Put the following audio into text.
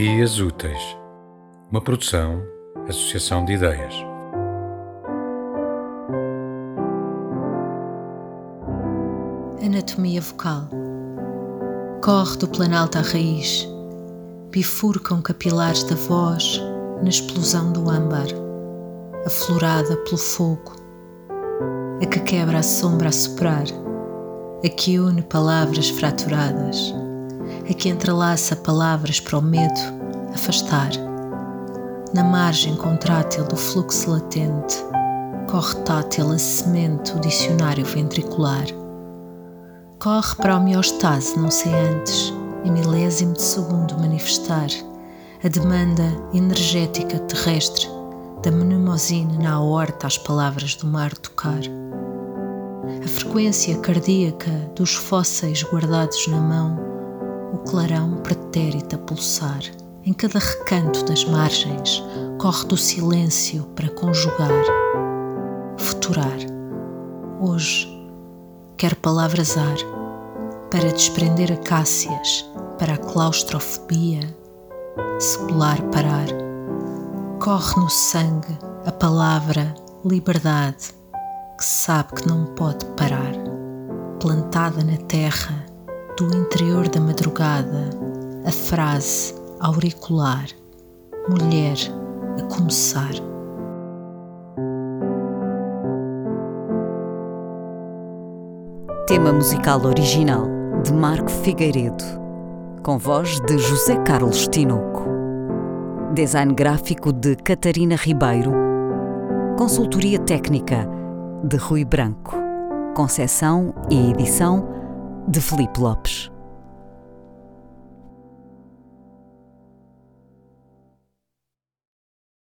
Dias Úteis, uma produção, associação de ideias. Anatomia vocal. Corre do planalto à raiz, bifurcam capilares da voz na explosão do âmbar, aflorada pelo fogo, a que quebra a sombra a soprar, a que une palavras fraturadas a que entrelaça palavras para o medo afastar. Na margem contrátil do fluxo latente, corre tátil a semente o dicionário ventricular. Corre para a homeostase não sei antes, em milésimo de segundo manifestar a demanda energética terrestre da mnemosina na aorta às palavras do mar tocar. A frequência cardíaca dos fósseis guardados na mão clarão pretérito a pulsar. Em cada recanto das margens corre do silêncio para conjugar, futurar. Hoje quer palavras ar para desprender acácias para a claustrofobia, secular parar. Corre no sangue a palavra liberdade que sabe que não pode parar, plantada na terra do interior da madrugada a frase auricular: mulher a começar. Tema musical original de Marco Figueiredo, com voz de José Carlos Tinoco. Design gráfico de Catarina Ribeiro. Consultoria técnica de Rui Branco. Concessão e edição de Felipe Lopes.